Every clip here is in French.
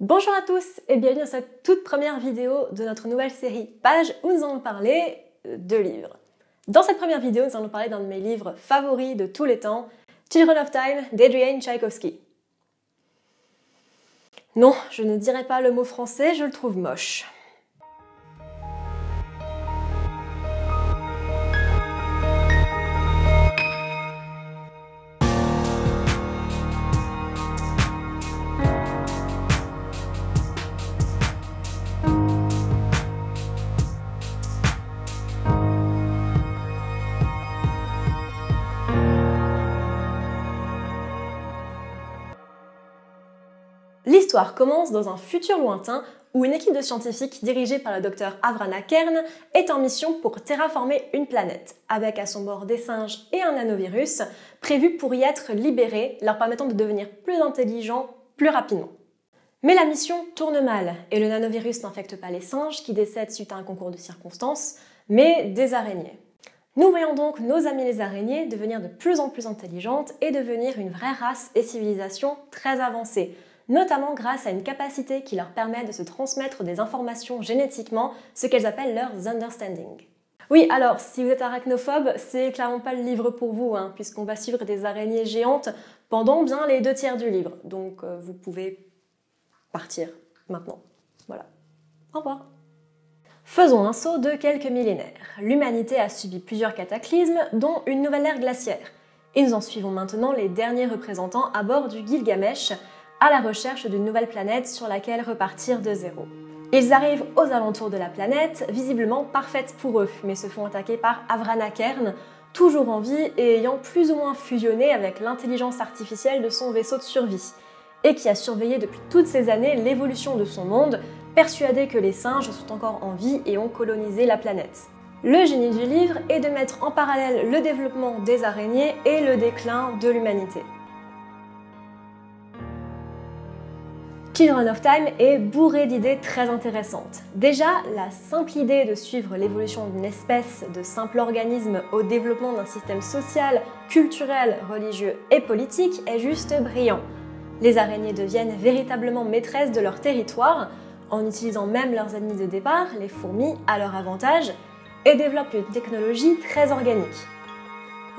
Bonjour à tous et bienvenue dans cette toute première vidéo de notre nouvelle série Page où nous allons parler de livres. Dans cette première vidéo, nous allons parler d'un de mes livres favoris de tous les temps, Children of Time d'Adrian Tchaïkovsky. Non, je ne dirai pas le mot français, je le trouve moche. L'histoire commence dans un futur lointain où une équipe de scientifiques dirigée par le docteur Avrana Kern est en mission pour terraformer une planète, avec à son bord des singes et un nanovirus prévu pour y être libéré, leur permettant de devenir plus intelligents plus rapidement. Mais la mission tourne mal et le nanovirus n'infecte pas les singes qui décèdent suite à un concours de circonstances, mais des araignées. Nous voyons donc nos amis les araignées devenir de plus en plus intelligentes et devenir une vraie race et civilisation très avancée, notamment grâce à une capacité qui leur permet de se transmettre des informations génétiquement, ce qu'elles appellent leurs understanding. Oui, alors, si vous êtes arachnophobe, c'est clairement pas le livre pour vous, hein, puisqu'on va suivre des araignées géantes pendant bien les deux tiers du livre. Donc, euh, vous pouvez partir maintenant. Voilà. Au revoir. Faisons un saut de quelques millénaires. L'humanité a subi plusieurs cataclysmes, dont une nouvelle ère glaciaire. Et nous en suivons maintenant les derniers représentants à bord du Gilgamesh, à la recherche d'une nouvelle planète sur laquelle repartir de zéro. Ils arrivent aux alentours de la planète, visiblement parfaite pour eux, mais se font attaquer par Avrana Kern, toujours en vie et ayant plus ou moins fusionné avec l'intelligence artificielle de son vaisseau de survie, et qui a surveillé depuis toutes ces années l'évolution de son monde, persuadé que les singes sont encore en vie et ont colonisé la planète. Le génie du livre est de mettre en parallèle le développement des araignées et le déclin de l'humanité. Children of Time est bourré d'idées très intéressantes. Déjà, la simple idée de suivre l'évolution d'une espèce de simple organisme au développement d'un système social, culturel, religieux et politique est juste brillant. Les araignées deviennent véritablement maîtresses de leur territoire, en utilisant même leurs ennemis de départ, les fourmis, à leur avantage, et développent une technologie très organique.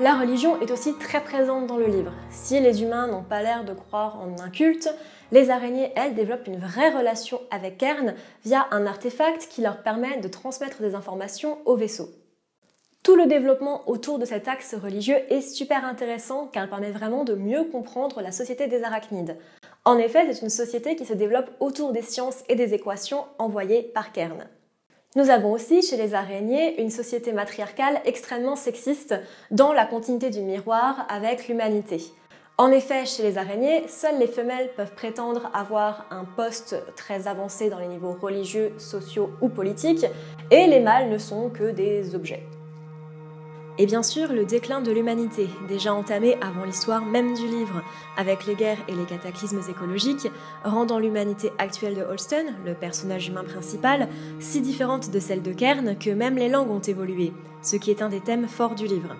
La religion est aussi très présente dans le livre. Si les humains n'ont pas l'air de croire en un culte, les araignées, elles, développent une vraie relation avec Kern via un artefact qui leur permet de transmettre des informations au vaisseau. Tout le développement autour de cet axe religieux est super intéressant car il permet vraiment de mieux comprendre la société des arachnides. En effet, c'est une société qui se développe autour des sciences et des équations envoyées par Kern. Nous avons aussi chez les araignées une société matriarcale extrêmement sexiste dans la continuité du miroir avec l'humanité. En effet, chez les araignées, seules les femelles peuvent prétendre avoir un poste très avancé dans les niveaux religieux, sociaux ou politiques, et les mâles ne sont que des objets. Et bien sûr, le déclin de l'humanité, déjà entamé avant l'histoire même du livre, avec les guerres et les cataclysmes écologiques, rendant l'humanité actuelle de Holston, le personnage humain principal, si différente de celle de Kern que même les langues ont évolué, ce qui est un des thèmes forts du livre.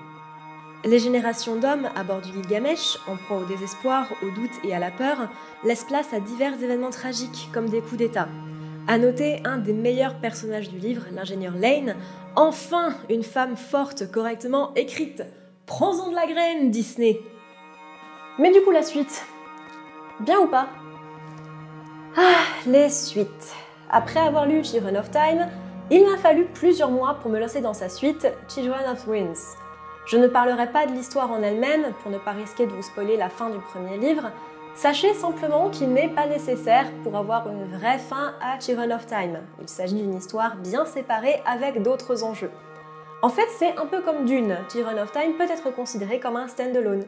Les générations d'hommes à bord du Gilgamesh, en proie au désespoir, au doute et à la peur, laissent place à divers événements tragiques comme des coups d'État, à noter un des meilleurs personnages du livre, l'ingénieur Lane. Enfin, une femme forte, correctement écrite. Prends-en de la graine, Disney. Mais du coup, la suite. Bien ou pas? Ah, les suites. Après avoir lu Children of Time, il m'a fallu plusieurs mois pour me lancer dans sa suite, Children of Winds. Je ne parlerai pas de l'histoire en elle-même pour ne pas risquer de vous spoiler la fin du premier livre, Sachez simplement qu'il n'est pas nécessaire pour avoir une vraie fin à Children of Time. Il s'agit d'une histoire bien séparée avec d'autres enjeux. En fait, c'est un peu comme Dune. Children of Time peut être considéré comme un stand-alone.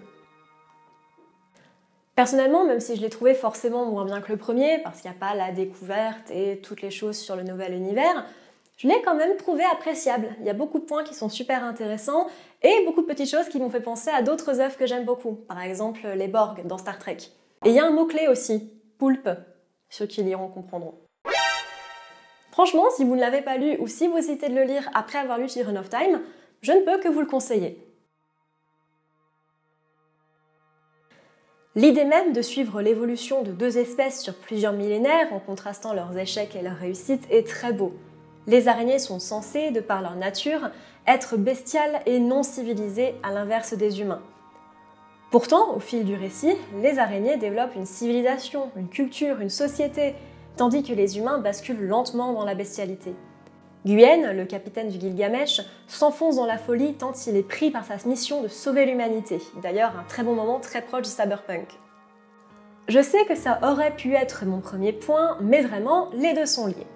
Personnellement, même si je l'ai trouvé forcément moins bien que le premier, parce qu'il n'y a pas la découverte et toutes les choses sur le nouvel univers, je l'ai quand même trouvé appréciable. Il y a beaucoup de points qui sont super intéressants et beaucoup de petites choses qui m'ont fait penser à d'autres œuvres que j'aime beaucoup. Par exemple, les Borg dans Star Trek. Et il y a un mot-clé aussi, poulpe. Ceux qui liront comprendront. Franchement, si vous ne l'avez pas lu ou si vous hésitez de le lire après avoir lu Children of Time, je ne peux que vous le conseiller. L'idée même de suivre l'évolution de deux espèces sur plusieurs millénaires en contrastant leurs échecs et leurs réussites est très beau. Les araignées sont censées, de par leur nature, être bestiales et non civilisées à l'inverse des humains. Pourtant, au fil du récit, les araignées développent une civilisation, une culture, une société, tandis que les humains basculent lentement dans la bestialité. Guyenne, le capitaine du Gilgamesh, s'enfonce dans la folie tant il est pris par sa mission de sauver l'humanité. D'ailleurs, un très bon moment très proche du cyberpunk. Je sais que ça aurait pu être mon premier point, mais vraiment, les deux sont liés.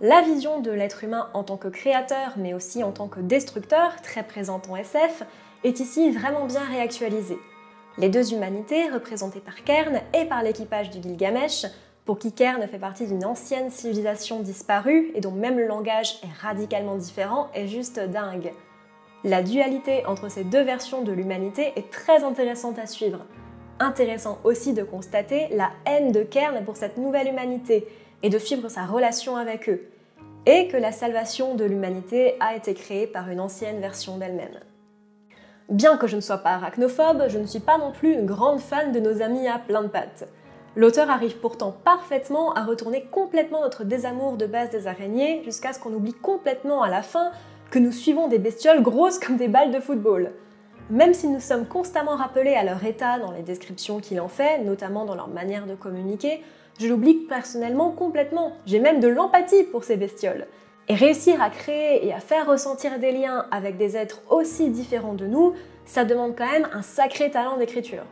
La vision de l'être humain en tant que créateur, mais aussi en tant que destructeur, très présente en SF, est ici vraiment bien réactualisée. Les deux humanités, représentées par Kern et par l'équipage du Gilgamesh, pour qui Kern fait partie d'une ancienne civilisation disparue et dont même le langage est radicalement différent, est juste dingue. La dualité entre ces deux versions de l'humanité est très intéressante à suivre. Intéressant aussi de constater la haine de Kern pour cette nouvelle humanité et de suivre sa relation avec eux, et que la salvation de l'humanité a été créée par une ancienne version d'elle-même. Bien que je ne sois pas arachnophobe, je ne suis pas non plus une grande fan de nos amis à plein de pattes. L'auteur arrive pourtant parfaitement à retourner complètement notre désamour de base des araignées jusqu'à ce qu'on oublie complètement à la fin que nous suivons des bestioles grosses comme des balles de football. Même si nous sommes constamment rappelés à leur état dans les descriptions qu'il en fait, notamment dans leur manière de communiquer, je l'oublie personnellement complètement. J'ai même de l'empathie pour ces bestioles. Et réussir à créer et à faire ressentir des liens avec des êtres aussi différents de nous, ça demande quand même un sacré talent d'écriture.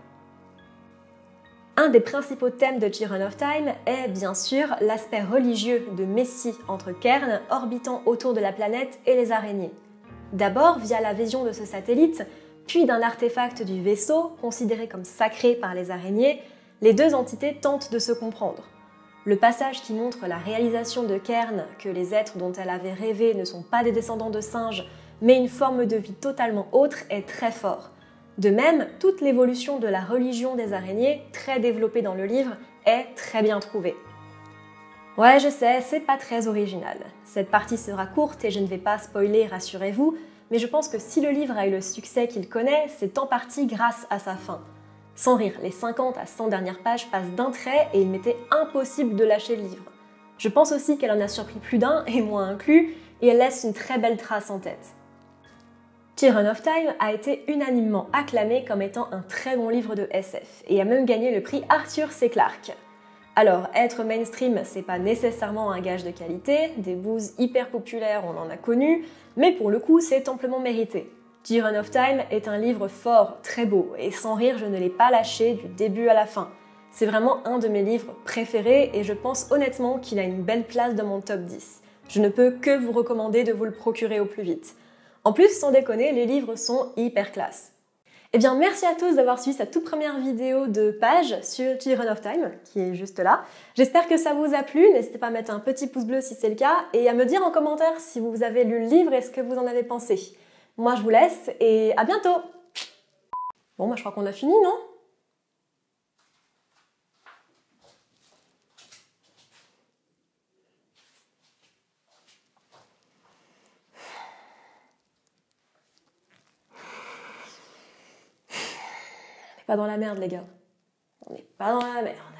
Un des principaux thèmes de Children of Time est bien sûr l'aspect religieux de Messie entre Kern orbitant autour de la planète et les araignées. D'abord via la vision de ce satellite, puis d'un artefact du vaisseau considéré comme sacré par les araignées, les deux entités tentent de se comprendre. Le passage qui montre la réalisation de Kern que les êtres dont elle avait rêvé ne sont pas des descendants de singes, mais une forme de vie totalement autre est très fort. De même, toute l'évolution de la religion des araignées, très développée dans le livre, est très bien trouvée. Ouais, je sais, c'est pas très original. Cette partie sera courte et je ne vais pas spoiler, rassurez-vous, mais je pense que si le livre a eu le succès qu'il connaît, c'est en partie grâce à sa fin. Sans rire, les 50 à 100 dernières pages passent d'un trait et il m'était impossible de lâcher le livre. Je pense aussi qu'elle en a surpris plus d'un, et moi inclus, et elle laisse une très belle trace en tête. Tyrann of Time a été unanimement acclamé comme étant un très bon livre de SF et a même gagné le prix Arthur C. Clarke. Alors, être mainstream, c'est pas nécessairement un gage de qualité, des bouses hyper populaires, on en a connu, mais pour le coup, c'est amplement mérité. Tyrann of Time est un livre fort, très beau, et sans rire, je ne l'ai pas lâché du début à la fin. C'est vraiment un de mes livres préférés et je pense honnêtement qu'il a une belle place dans mon top 10. Je ne peux que vous recommander de vous le procurer au plus vite. En plus, sans déconner, les livres sont hyper classe. Eh bien, merci à tous d'avoir suivi cette toute première vidéo de page sur Children of Time, qui est juste là. J'espère que ça vous a plu. N'hésitez pas à mettre un petit pouce bleu si c'est le cas, et à me dire en commentaire si vous avez lu le livre et ce que vous en avez pensé. Moi, je vous laisse, et à bientôt Bon, moi, je crois qu'on a fini, non? Pas dans la merde, les gars. On n'est pas dans la merde.